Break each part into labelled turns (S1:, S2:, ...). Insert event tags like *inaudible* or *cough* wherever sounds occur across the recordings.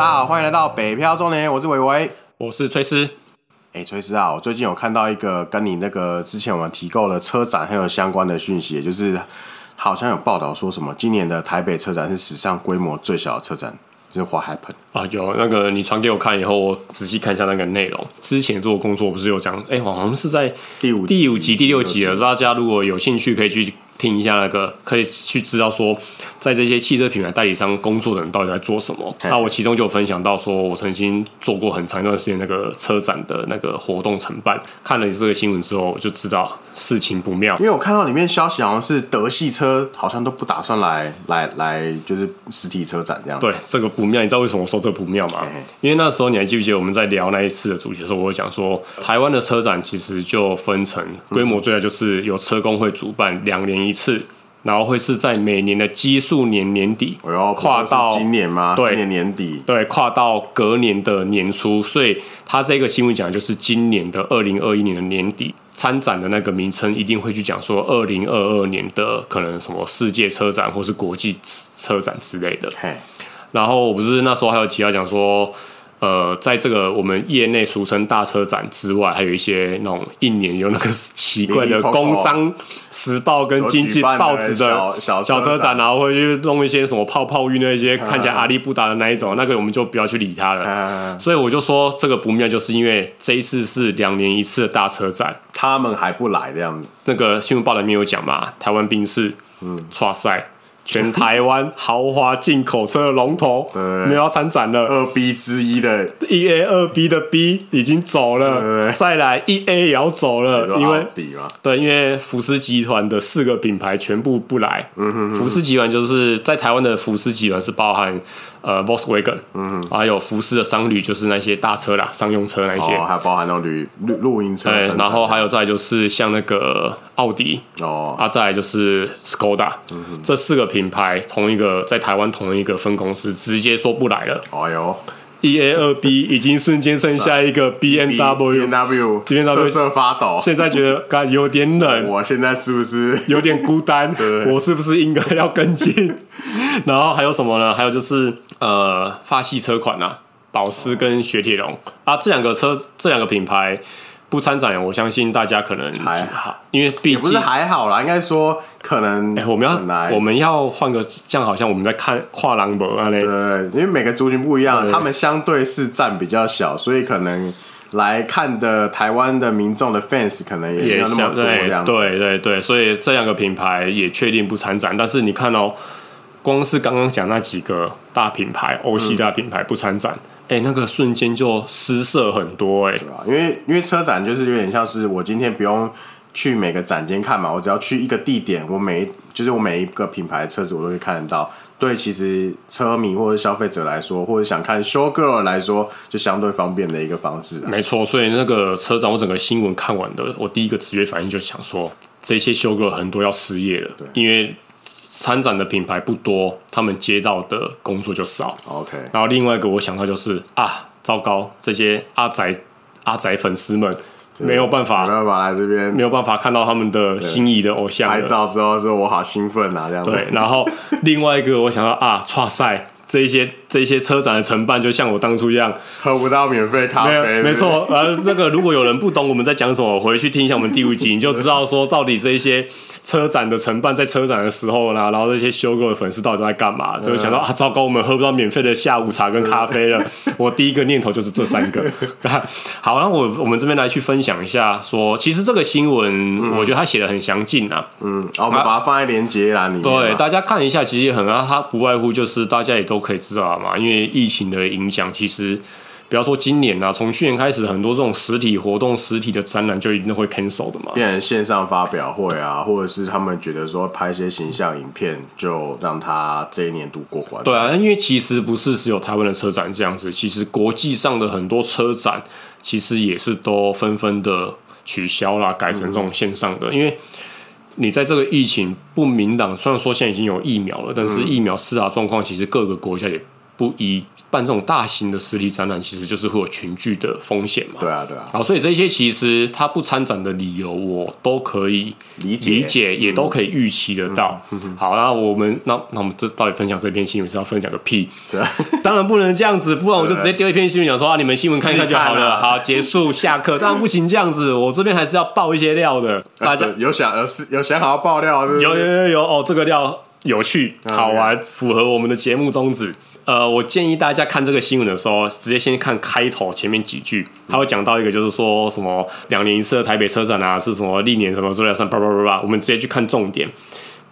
S1: 大家好，欢迎来到北漂中年，我是伟伟，
S2: 我是崔斯。
S1: 哎，崔斯啊，我最近有看到一个跟你那个之前我们提购的车展很有相关的讯息，就是好像有报道说什么今年的台北车展是史上规模最小的车展，就是 What happened
S2: 啊？有那个你传给我看以后，我仔细看一下那个内容。之前做工作不是有讲，哎，好像是在
S1: 第五
S2: 第五集第六集了。大家如果有兴趣，可以去。听一下那个，可以去知道说，在这些汽车品牌代理商工作的人到底在做什么。那我其中就有分享到说，我曾经做过很长一段时间那个车展的那个活动承办。看了这个新闻之后，我就知道事情不妙。
S1: 因为我看到里面消息，好像是德系车好像都不打算来来来，就是实体车展这样。
S2: 对，这个不妙。你知道为什么我说这个不妙吗？因为那时候你还记不记得我们在聊那一次的主题的时候，我讲说，台湾的车展其实就分成规模最大，就是有车工会主办两年一次，然后会是在每年的基数年年底，我要跨到
S1: 今年吗？
S2: 对，
S1: 今年年底，
S2: 对，跨到隔年的年初，所以他这个新闻讲的就是今年的二零二一年的年底参展的那个名称，一定会去讲说二零二二年的可能什么世界车展或是国际车展之类的。嘿然后我不是那时候还有提到讲说。呃，在这个我们业内俗称大车展之外，还有一些那种一年有那个奇怪的《工商时报》跟《经济报纸》的小车展，然后会去弄一些什么泡泡浴那些看起来阿里不达的那一种，那个我们就不要去理它了。所以我就说这个不妙，就是因为这一次是两年一次的大车展，
S1: 他们还不来这样子。
S2: 那个新闻报里面有讲嘛，台湾兵士，嗯，剉赛。全台湾豪华进口车的龙头，对。没有要参展了。
S1: 二 B 之一的
S2: ，E A 二 B 的 B 已经走了，再来 E A 也要走了，因为对，因为福斯集团的四个品牌全部不来。嗯哼哼，福斯集团就是在台湾的福斯集团是包含。呃，Volkswagen，嗯哼，还有福斯的商旅，就是那些大车啦，商用车那些，
S1: 哦，还有包含那种旅露露营车，
S2: 对，然后还有再就是像那个奥迪，哦，啊，再来就是 Skoda，嗯，这四个品牌同一个在台湾同一个分公司直接说不来了，哎呦。一 A 二 B 已经瞬间剩下一个 B M W，B M
S1: W，B M W 瑟瑟发抖。
S2: 现在觉得刚有点冷，
S1: 我现在是不是
S2: 有点孤单？*laughs* 对我是不是应该要跟进？*laughs* 然后还有什么呢？还有就是呃，法系车款啊，保时跟雪铁龙啊，这两个车，这两个品牌。不参展，我相信大家可能还好，因为毕竟
S1: 不是还好啦，应该说可能。
S2: 哎，我们要我们要换个，这样好像我们在看跨栏博啊嘞。
S1: 对，因为每个族群不一样，他们相对是占比较小，所以可能来看的台湾的民众的 fans 可能也没有那么多这样子。
S2: 对对对，所以这两个品牌也确定不参展，但是你看哦，光是刚刚讲那几个大品牌，欧系大品牌不参展。哎、欸，那个瞬间就失色很多哎、欸，
S1: 对吧？因为因为车展就是有点像是我今天不用去每个展间看嘛，我只要去一个地点，我每就是我每一个品牌的车子我都会看得到。对，其实车迷或者消费者来说，或者想看 show girl 来说，就相对方便的一个方式。
S2: 没错，所以那个车展我整个新闻看完的，我第一个直觉反应就想说，这些 show girl 很多要失业了，对，因为。参展的品牌不多，他们接到的工作就少。OK，然后另外一个我想到就是啊，糟糕，这些阿宅阿宅粉丝们没有办法，
S1: 没有办法来这边，
S2: 没有办法看到他们的心仪的偶像。
S1: 拍照之后说，我好兴奋啊，这样子。
S2: 对，然后另外一个我想到啊，哇塞。这一些这一些车展的承办，就像我当初一样，
S1: 喝不到免费咖啡。没，
S2: 没错，呃，那个如果有人不懂我们在讲什么，回去听一下我们第五集，你就知道说到底这一些车展的承办在车展的时候呢，然后这些修狗的粉丝到底都在干嘛？就想到啊，糟糕，我们喝不到免费的下午茶跟咖 *laughs* 啡了。我第一个念头就是这三个。*laughs* 好，那我我们这边来去分享一下，说其实这个新闻，我觉得他写的很详尽啊。嗯，
S1: 好，我们把它放在连接栏里面。
S2: 对，大家看一下，其实也很啊，它不外乎就是大家也都。可以知道嘛？因为疫情的影响，其实比方说今年啊，从去年开始，很多这种实体活动、实体的展览就一定会 cancel 的嘛，
S1: 变成线上发表会啊，或者是他们觉得说拍一些形象影片，就让他这一年度过关。
S2: 对啊，因为其实不是只有台湾的车展这样子，其实国际上的很多车展，其实也是都纷纷的取消啦，改成这种线上的，嗯、因为。你在这个疫情不明朗，虽然说现在已经有疫苗了，但是疫苗施打状况其实各个国家也不一。办这种大型的实体展览，其实就是会有群聚的风险嘛。
S1: 对啊，对啊。
S2: 好，所以这些其实他不参展的理由，我都可以理解，理解也都可以预期得到。嗯嗯、好，那我们那那我们这到底分享这篇新闻是要分享个屁？啊 *laughs* 当然不能这样子，不然我就直接丢一篇新闻讲说啊，你们新闻看一下就好了。好，结束，下课。当然不行，这样子，我这边还是要爆一些料的。大家
S1: 有想有有想好要爆料是是？
S2: 有有有有哦，这个料有趣好玩，嗯、符合我们的节目宗旨。呃，我建议大家看这个新闻的时候，直接先看开头前面几句，他会讲到一个，就是说什么两年一次的台北车展啊，是什么历年什么之类的，叭叭叭叭，我们直接去看重点。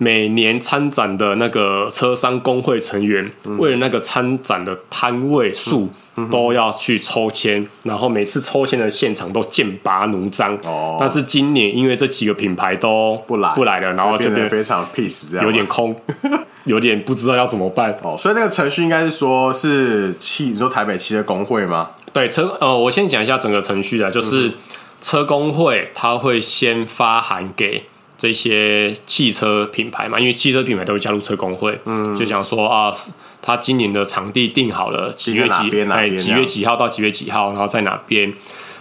S2: 每年参展的那个车商工会成员，嗯、为了那个参展的摊位数，嗯、都要去抽签，然后每次抽签的现场都剑拔弩张。哦。但是今年因为这几个品牌都不来不来了，然后就变得
S1: 非常 peace，
S2: 有点空，*laughs* 有点不知道要怎么办。
S1: 哦，所以那个程序应该是说是汽，你说台北汽车工会吗？
S2: 对，车呃，我先讲一下整个程序啊，就是车工会他会先发函给。这些汽车品牌嘛，因为汽车品牌都会加入车工会，嗯，就想说啊，他今年的场地定好了，几月几哎几月几号到几月几号，然后在哪边？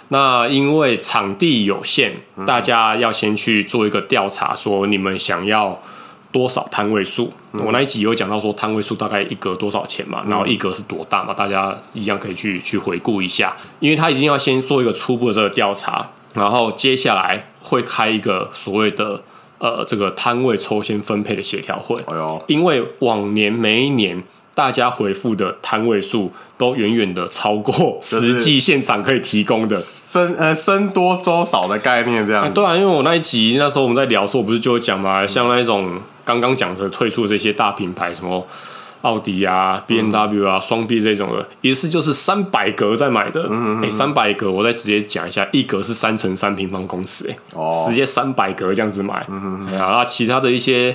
S2: 那因为场地有限，大家要先去做一个调查，说你们想要多少摊位数？嗯、我那一集有讲到说摊位数大概一格多少钱嘛，然后一格是多大嘛，大家一样可以去去回顾一下，因为他一定要先做一个初步的这个调查。然后接下来会开一个所谓的呃这个摊位抽签分配的协调会，哎呦，因为往年每一年大家回复的摊位数都远远的超过实际现场可以提供的，
S1: 僧呃僧多粥少的概念这样，
S2: 啊。对啊，因为我那一集那时候我们在聊的时候，我不是就有讲嘛，像那种刚刚讲的退出的这些大品牌什么。奥迪啊，B M W 啊，双 B 这种的，一次就是三百格在买的。哎，三百格，我再直接讲一下，一格是三乘三平方公尺，哎，直接三百格这样子买。哎呀，那其他的一些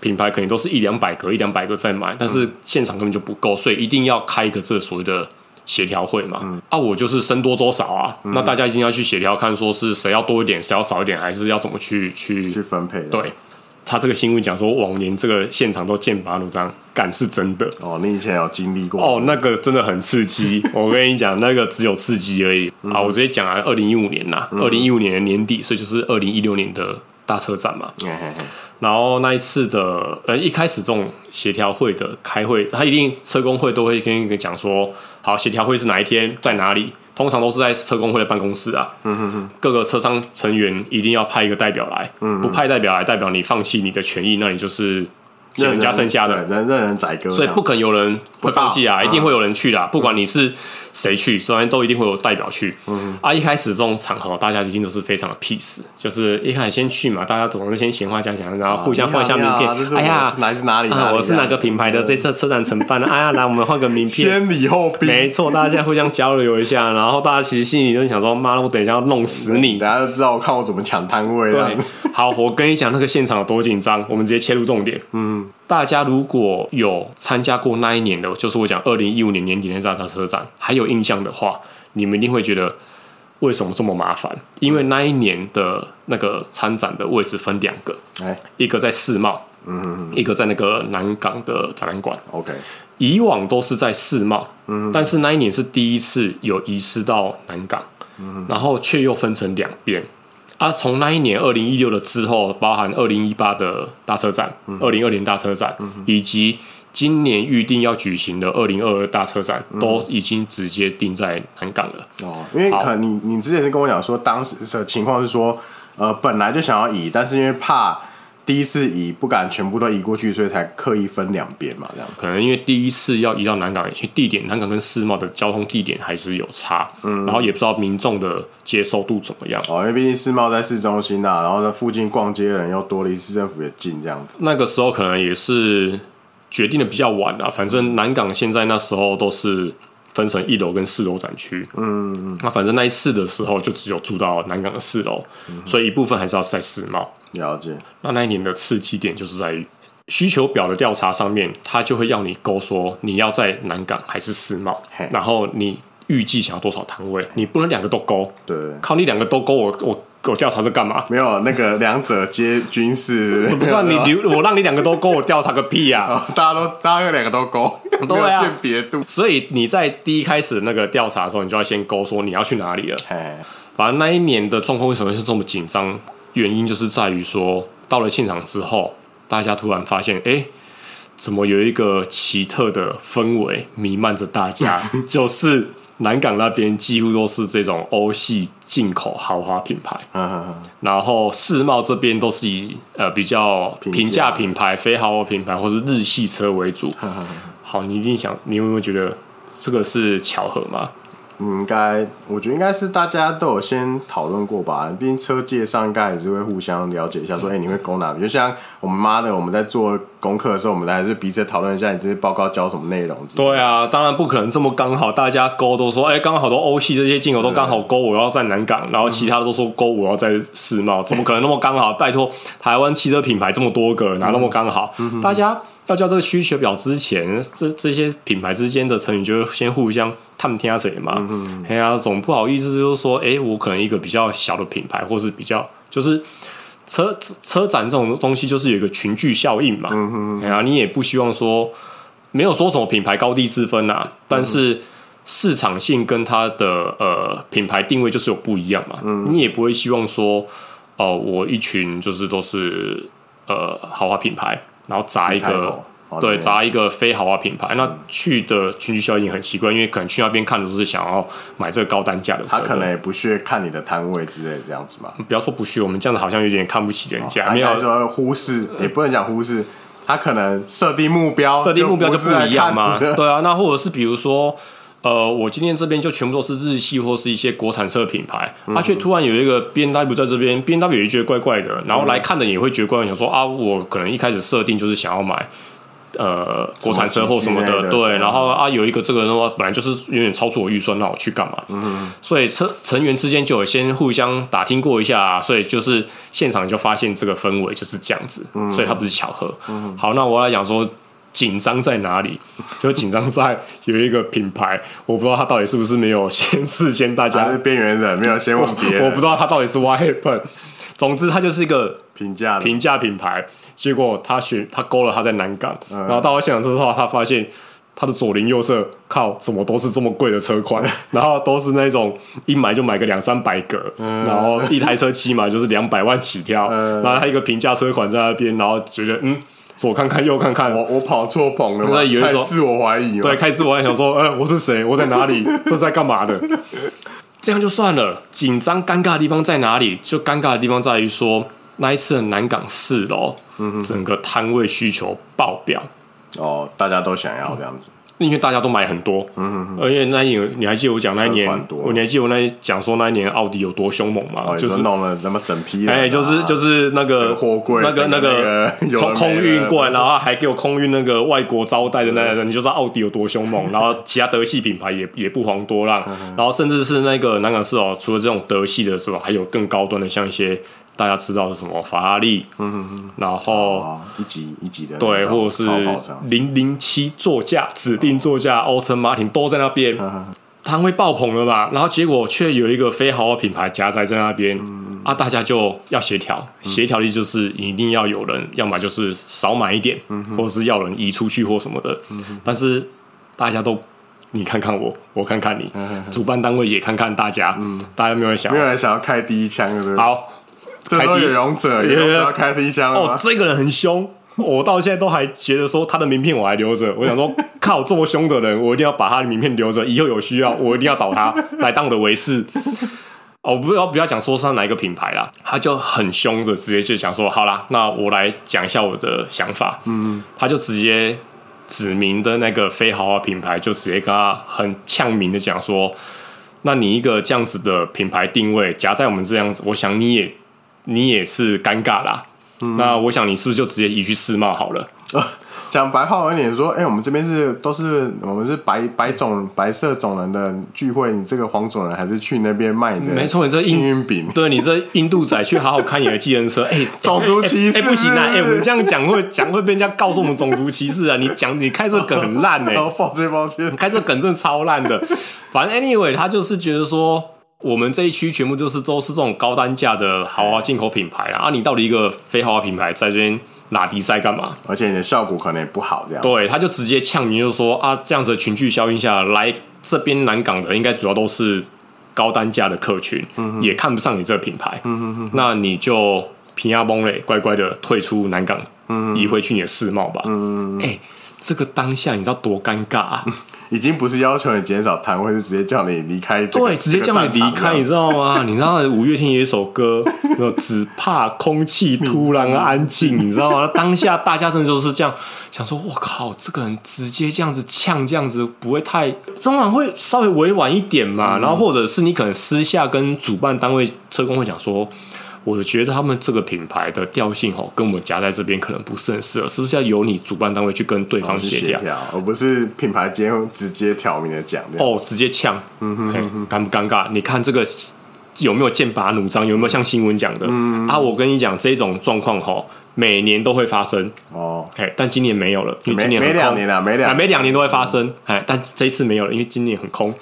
S2: 品牌可能都是一两百格，一两百格在买，但是现场根本就不够，所以一定要开一个这所谓的协调会嘛。啊，我就是僧多粥少啊，那大家一定要去协调，看说是谁要多一点，谁要少一点，还是要怎么去去
S1: 去分配？
S2: 对。他这个新闻讲说，往年这个现场都剑拔弩张，敢是真的
S1: 哦。你以前有经历过
S2: 哦，那个真的很刺激。*laughs* 我跟你讲，那个只有刺激而已。嗯、啊，我直接讲啊，二零一五年呐，二零一五年的年底，所以就是二零一六年的大车展嘛。然后那一次的呃，一开始这种协调会的开会，他一定车工会都会跟你讲说，好，协调会是哪一天，在哪里。通常都是在车工会的办公室啊，嗯、哼哼各个车商成员一定要派一个代表来，嗯、哼不派代表来，代表你放弃你的权益，那你就是人家剩下的。
S1: 任任人宰割，
S2: 所以不可能有人会放弃啊，一定会有人去的，不管你是。谁去？首先都一定会有代表去。嗯啊，一开始这种场合，大家一定都是非常的 peace，就是一开始先去嘛，大家总是先闲话家常，然后互相换一下名片。哎呀，
S1: 来自哪里？
S2: 我是哪个品牌的这次车展承办的？*laughs* 哎呀，来我们换个名片。
S1: 先礼后兵。
S2: 没错，大家现在互相交流一下，然后大家其实心里就想说：妈的，我等一下要弄死你！
S1: 大家都知道我看我怎么抢摊位。
S2: 对，好，我跟你讲那个现场有多紧张，我们直接切入重点。嗯，大家如果有参加过那一年的，就是我讲二零一五年年底那大车车展，还有印象的话。你们一定会觉得为什么这么麻烦？因为那一年的那个参展的位置分两个，哎、一个在世贸，嗯一个在那个南港的展览馆。OK，以往都是在世贸，嗯哼，但是那一年是第一次有移师到南港，嗯哼，然后却又分成两边。啊，从那一年二零一六的之后，包含二零一八的大车展，二零二零大车展，嗯、以及。今年预定要举行的二零二二大车展，都已经直接定在南港了。
S1: 哦，因为可能你你之前是跟我讲说，当时的情况是说，呃，本来就想要移，但是因为怕第一次移不敢全部都移过去，所以才刻意分两边嘛，这样。
S2: 可能因为第一次要移到南港，去地点南港跟世贸的交通地点还是有差，嗯，然后也不知道民众的接受度怎么样。
S1: 哦，因为毕竟世贸在市中心啊，然后呢附近逛街的人又多，离市政府也近，这样子。
S2: 那个时候可能也是。决定的比较晚啊，反正南港现在那时候都是分成一楼跟四楼展区。嗯嗯，那反正那一次的时候就只有住到南港的四楼，嗯、所以一部分还是要在世贸。
S1: 了解。
S2: 那那一年的刺激点就是在于需求表的调查上面，他就会要你勾说你要在南港还是世贸，然后你预计想要多少摊位，你不能两个都勾。对，靠你两个都勾我我。我调查是干嘛？
S1: 没有那个两者皆军事。
S2: 不是你留我让你两个都勾，我调查个屁呀！*laughs*
S1: 大家都大家两个都勾，*laughs* 没有鉴别度。
S2: 所以你在第一开始那个调查的时候，你就要先勾说你要去哪里了。反正那一年的状况为什么会是这么紧张？原因就是在于说，到了现场之后，大家突然发现，哎、欸，怎么有一个奇特的氛围弥漫着大家？*laughs* 就是南港那边几乎都是这种欧系进口豪华品牌，然后世贸这边都是以呃比较平价品牌、非豪华品牌或是日系车为主。好，你一定想，你有没有觉得这个是巧合吗？
S1: 嗯，应该，我觉得应该是大家都有先讨论过吧。毕竟车界上应该还是会互相了解一下，说，哎、欸，你会勾哪边？就像我们妈的，我们在做功课的时候，我们还是彼此讨论一下，你这些报告教什么内容？
S2: 对啊，当然不可能这么刚好，大家勾都说，哎、欸，刚好都欧系这些进口都刚好勾，我要在南港，然后其他的都说勾我要在世贸，怎么可能那么刚好？拜托，台湾汽车品牌这么多个，哪那么刚好？嗯、大家。要交这个需求表之前，这这些品牌之间的成员就先互相探听下谁嘛。哎呀、总不好意思就是说，哎、欸，我可能一个比较小的品牌，或是比较就是车车展这种东西，就是有一个群聚效应嘛。哎呀、嗯啊，你也不希望说没有说什么品牌高低之分啊，但是市场性跟它的呃品牌定位就是有不一样嘛。嗯、你也不会希望说，哦、呃，我一群就是都是呃豪华品牌。然后砸一个，对，砸一个非豪华品牌，那去的群聚效应很奇怪，因为可能去那边看的都是想要买这个高单价的车，
S1: 他可能也不屑看你的摊位之类这样子嘛。
S2: 不要说不屑，我们这样子好像有点看不起人家，
S1: 没有说忽视，也不能讲忽视，他可能设定目标，设定目标就不一样嘛。
S2: 对啊，那或者是比如说。呃，我今天这边就全部都是日系或是一些国产车品牌，他却、嗯哼啊、突然有一个 B N W 在这边，B N W 也觉得怪怪的，然后来看的也会觉得怪怪，想说啊，我可能一开始设定就是想要买呃国产车或什么的，对，然后啊有一个这个的话，本来就是有点超出我预算，那我去干嘛？嗯哼，所以车成员之间就有先互相打听过一下，所以就是现场就发现这个氛围就是这样子，嗯、所以它不是巧合。嗯、哼好，那我来讲说。紧张在哪里？*laughs* 就紧张在有一个品牌，我不知道他到底是不是没有先事先大家
S1: 是边缘人，没有先问别人
S2: 我，我不知道他到底是 what happened。总之，他就是一个
S1: 平价
S2: 平价品牌。结果他选他勾了他在南港，嗯、然后到了现场之后，他发现他的左邻右舍靠，怎么都是这么贵的车款，*laughs* 然后都是那种一买就买个两三百个，嗯、然后一台车起码就是两百万起跳，嗯、然后他一个平价车款在那边，然后觉得嗯。左看看右看看，
S1: 我我跑错棚了，我以为说自我怀疑，
S2: 对，开始自我怀疑，想说，哎、欸，我是谁？我在哪里？*laughs* 这是在干嘛的？这样就算了，紧张尴尬的地方在哪里？就尴尬的地方在于说，那一次的南港四楼，整个摊位需求爆表，
S1: 哦，大家都想要这样子。
S2: 因为大家都买很多，嗯嗯，而且那一年你还记得我讲那一年，我你还记得我那讲说那一年奥迪有多凶猛吗？
S1: 就是弄了那么整批，
S2: 哎，就是就是那个货柜，那个那个从空运过来，然后还给我空运那个外国招待的那个，你就知道奥迪有多凶猛。*laughs* 然后其他德系品牌也也不遑多让，然后甚至是那个南港市哦，除了这种德系的是吧，还有更高端的，像一些。大家知道的什么法拉利，嗯哼哼，然后
S1: 一级一级的
S2: 对，或者是零零七座驾指定座驾，欧森马丁都在那边，摊位爆棚了吧？然后结果却有一个非豪华品牌夹在在那边，啊，大家就要协调，协调力就是一定要有人，要么就是少买一点，或者是要人移出去或什么的。但是大家都你看看我，我看看你，主办单位也看看大家，嗯大家没有人想，
S1: 没有人想要开第一枪，对不对？
S2: 好。
S1: 这时候有勇者，有勇者要开第一枪
S2: 哦，这个人很凶，我到现在都还觉得说他的名片我还留着。我想说，*laughs* 靠，这么凶的人，我一定要把他的名片留着，以后有需要我一定要找他来当我的维士。哦，不要不要讲说是哪一个品牌啦，他就很凶的，直接就想说，好啦，那我来讲一下我的想法。嗯，他就直接指明的那个非豪华品牌，就直接跟他很呛明的讲说，那你一个这样子的品牌定位夹在我们这样子，我想你也。你也是尴尬啦，嗯、那我想你是不是就直接移去世贸好了？*laughs*
S1: 讲白话文点说，哎、欸，我们这边是都是我们是白白种白色种人的聚会，你这个黄种人还是去那边卖的？
S2: 没错，你这幸运饼，对你这印度仔去好好看你的计程车，哎、欸，*laughs*
S1: 种族歧视，
S2: 哎、不行啊，哎、欸，我们这样讲会讲会被人家告诉我们种族歧视啊！你讲你开这梗很烂哎、欸，*laughs*
S1: 抱歉抱歉，
S2: 你开这梗真的超烂的。反正 anyway，他就是觉得说。我们这一区全部就是都是这种高单价的豪华进口品牌啊！啊，你到底一个非豪华品牌在这边，拉迪赛干嘛？
S1: 而且你的效果可能也不好，这样。
S2: 对，他就直接呛你，就是说啊，这样子的群聚效应下来，这边南港的应该主要都是高单价的客群，嗯、也看不上你这个品牌，嗯、那你就平压崩嘞，乖乖的退出南港，嗯、移回去你的世贸吧。嗯，哎、欸，这个当下你知道多尴尬啊！*laughs*
S1: 已经不是要求你减少摊位，是直接叫你离开。
S2: 对，直接叫你离开，你知道吗？*laughs* 你知道五月天有一首歌，只怕空气突然安静，你知道吗？当下大家真的就是这样想说，我靠，这个人直接这样子呛，这样子不会太，中晚会稍微委婉一点嘛？然后或者是你可能私下跟主办单位车工会讲说。我觉得他们这个品牌的调性哦，跟我们夹在这边可能不是很适合，是不是要由你主办单位去跟对方协调，
S1: 而不是品牌间直接挑明的讲？
S2: 哦，直接呛，嗯哼，哼，尴不尴尬？你看这个有没有剑拔弩张？有没有像新闻讲的？嗯啊，我跟你讲，这种状况哈，每年都会发生哦。哎，但今年没有了，因为今年很空，每两年了，没两没两年都会发生。哎，但这一次没有了，因为今年很空。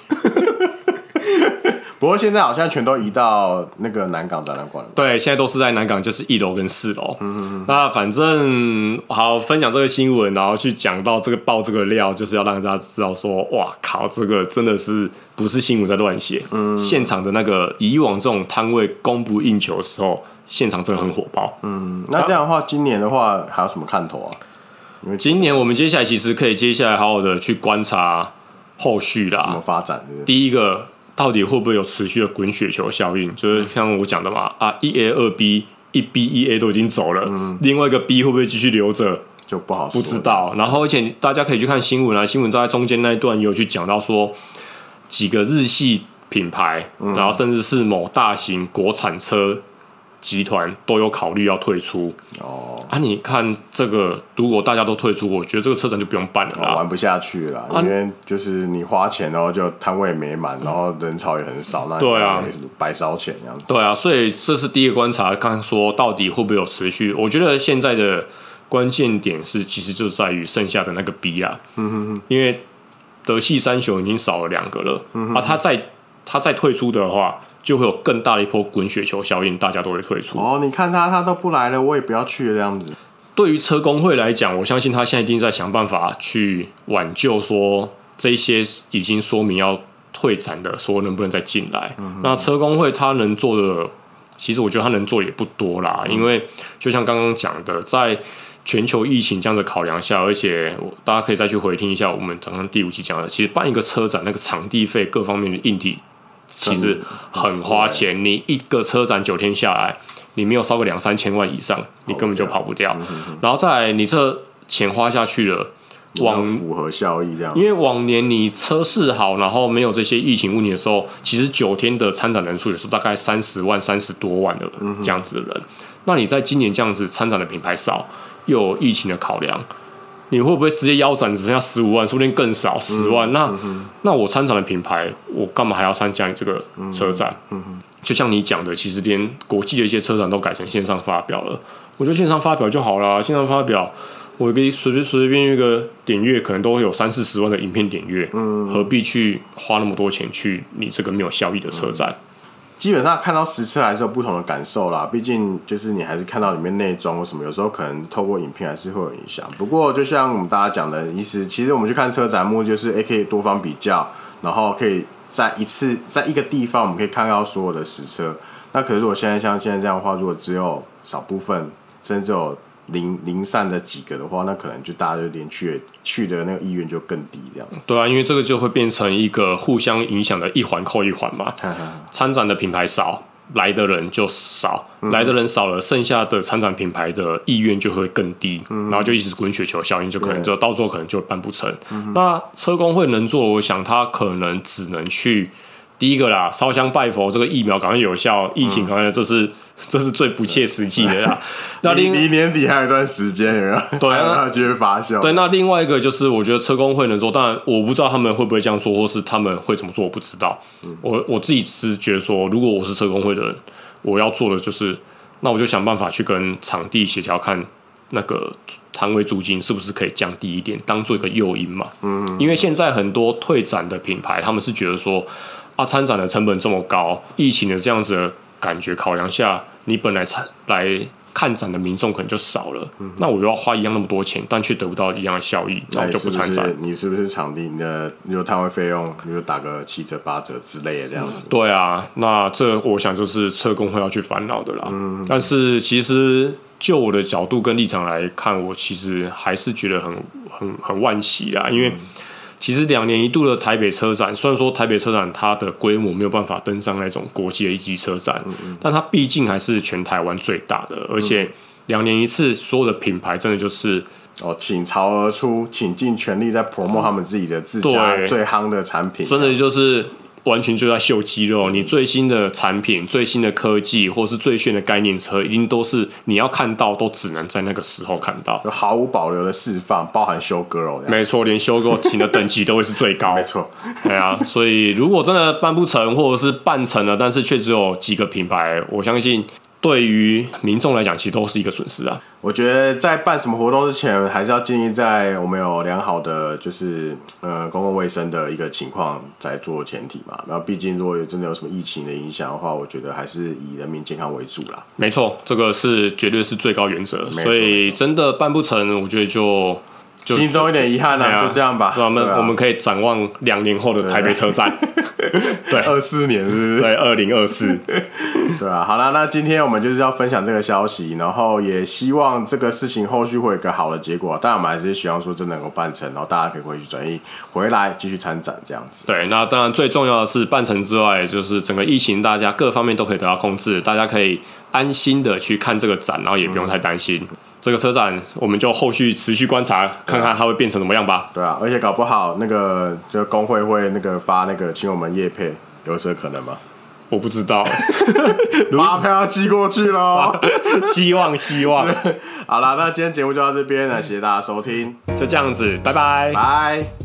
S1: 不过现在好像全都移到那个南港展览馆了。
S2: 对，现在都是在南港，就是一楼跟四楼。嗯嗯。那反正好分享这个新闻，然后去讲到这个爆这个料，就是要让大家知道说，哇靠，这个真的是不是新闻在乱写。嗯。现场的那个以往这种摊位供不应求的时候，现场真的很火爆。
S1: 嗯。那这样的话，今年的话还有什么看头啊？
S2: 今年我们接下来其实可以接下来好好的去观察后续啦，
S1: 怎么发展？
S2: 第一个。到底会不会有持续的滚雪球效应？就是像我讲的嘛，啊，一 A 二 B，一 B 一 A 都已经走了，嗯、另外一个 B 会不会继续留着
S1: 就不好说，
S2: 不知道。然后而且大家可以去看新闻啊，新闻都在中间那一段有去讲到说几个日系品牌，嗯、然后甚至是某大型国产车。集团都有考虑要退出哦啊！你看这个，如果大家都退出，我觉得这个车展就不用办了，
S1: 玩不下去了。因为就是你花钱，然后就摊位没满，然后人潮也很少，那对啊，白烧钱这样子。
S2: 对啊，所以这是第一个观察，看说到底会不会有持续。我觉得现在的关键点是，其实就在于剩下的那个 B 啦。嗯哼哼，因为德系三雄已经少了两个了，嗯哼，啊，他再他再退出的话。就会有更大的一波滚雪球效应，大家都会退出。
S1: 哦，你看他，他都不来了，我也不要去了这样子。
S2: 对于车工会来讲，我相信他现在一定在想办法去挽救，说这些已经说明要退展的，说能不能再进来。嗯、那车工会他能做的，其实我觉得他能做也不多啦，嗯、因为就像刚刚讲的，在全球疫情这样的考量下，而且大家可以再去回听一下我们刚刚第五期讲的，其实办一个车展，那个场地费各方面的硬体。其实很花钱，你一个车展九天下来，你没有烧个两三千万以上，你根本就跑不掉。然后再来，你这钱花下去了，往
S1: 符合效益这样。
S2: 因为往年你车市好，然后没有这些疫情问题的时候，其实九天的参展人数也是大概三十万、三十多万的这样子的人。那你在今年这样子参展的品牌少，又有疫情的考量。你会不会直接腰斩，只剩下十五万，说不定更少十万？嗯、那、嗯、那我参展的品牌，我干嘛还要参加你这个车展？就像你讲的，其实连国际的一些车展都改成线上发表了。我觉得线上发表就好了，线上发表，我可以随随随便一个点阅，可能都会有三四十万的影片点阅，嗯、何必去花那么多钱去你这个没有效益的车展？
S1: 基本上看到实车还是有不同的感受啦，毕竟就是你还是看到里面内装或什么，有时候可能透过影片还是会有影响。不过就像我们大家讲的意思，其实我们去看车展目就是，A K 多方比较，然后可以在一次在一个地方，我们可以看到所有的实车。那可是如果现在像现在这样的话，如果只有少部分，甚至有。零零散的几个的话，那可能就大家就连去去的那个意愿就更低，这样。
S2: 对啊，因为这个就会变成一个互相影响的一环扣一环嘛。参展的品牌少，来的人就少，嗯、来的人少了，剩下的参展品牌的意愿就会更低，嗯、然后就一直滚雪球效应，就可能就到最后可能就办不成。嗯、那车工会能做，我想他可能只能去。第一个啦，烧香拜佛，这个疫苗赶快有效，疫情赶快，这是 *laughs* 这是最不切实际的啦。那离
S1: 离年底还有一段时间，有没有？*laughs* 对啊，就会发酵。
S2: 对，那另外一个就是，我觉得车工会能做，当然我不知道他们会不会这样做，或是他们会怎么做，我不知道。嗯、我我自己是觉得说，如果我是车工会的人，我要做的就是，那我就想办法去跟场地协调，看那个摊位租金是不是可以降低一点，当做一个诱因嘛。嗯，因为现在很多退展的品牌，他们是觉得说。啊，参展的成本这么高，疫情的这样子的感觉考量下，你本来参来看展的民众可能就少了。嗯、那我就要花一样那么多钱，但却得不到一样的效益，那我就不参展。
S1: 你是不是场地你的有摊位费用，你就打个七折八折之类的这样子？
S2: 嗯、对啊，那这我想就是车工会要去烦恼的啦。嗯、但是其实就我的角度跟立场来看，我其实还是觉得很很很惋惜啊，因为。其实两年一度的台北车展，虽然说台北车展它的规模没有办法登上那种国际的一级车展，嗯嗯，但它毕竟还是全台湾最大的，而且两年一次，所有的品牌真的就是
S1: 哦倾巢而出，倾尽全力在 promote 他们自己的自家最夯的产品，
S2: 真的就是。完全就在秀肌肉，你最新的产品、最新的科技，或是最炫的概念车，一定都是你要看到，都只能在那个时候看到，就
S1: 毫无保留的释放，包含 show girl。
S2: 没错，连 show girl 请的等级都会是最高。*laughs*
S1: 没错，
S2: 对啊，所以如果真的办不成，或者是办成了，但是却只有几个品牌，我相信。对于民众来讲，其实都是一个损失啊。
S1: 我觉得在办什么活动之前，还是要建议在我们有良好的就是呃公共卫生的一个情况在做前提嘛。然后，毕竟如果真的有什么疫情的影响的话，我觉得还是以人民健康为主啦。
S2: 没错，这个是绝对是最高原则。所以真的办不成，我觉得就。就
S1: 心中有点遗憾了，啊，就这样吧。
S2: 我们我们可以展望两年后的台北车站，*laughs* 对，
S1: 二四年是不是？
S2: 对，二零二四。*laughs*
S1: 对啊，好了，那今天我们就是要分享这个消息，然后也希望这个事情后续会有个好的结果。但我们还是希望说真的能够办成，然后大家可以回去转移回来继续参展这样子。
S2: 对，那当然最重要的是办成之外，就是整个疫情大家各方面都可以得到控制，大家可以安心的去看这个展，然后也不用太担心。嗯这个车展，我们就后续持续观察，看看它会变成怎么样吧。
S1: 对啊，而且搞不好那个就工会会那个发那个请我们叶配，有这可能吗？
S2: 我不知道，*laughs*
S1: 发票要寄过去喽。
S2: 希望希望。*laughs*
S1: 好了，那今天节目就到这边了，谢谢大家收听，
S2: 就这样子，拜拜，
S1: 拜。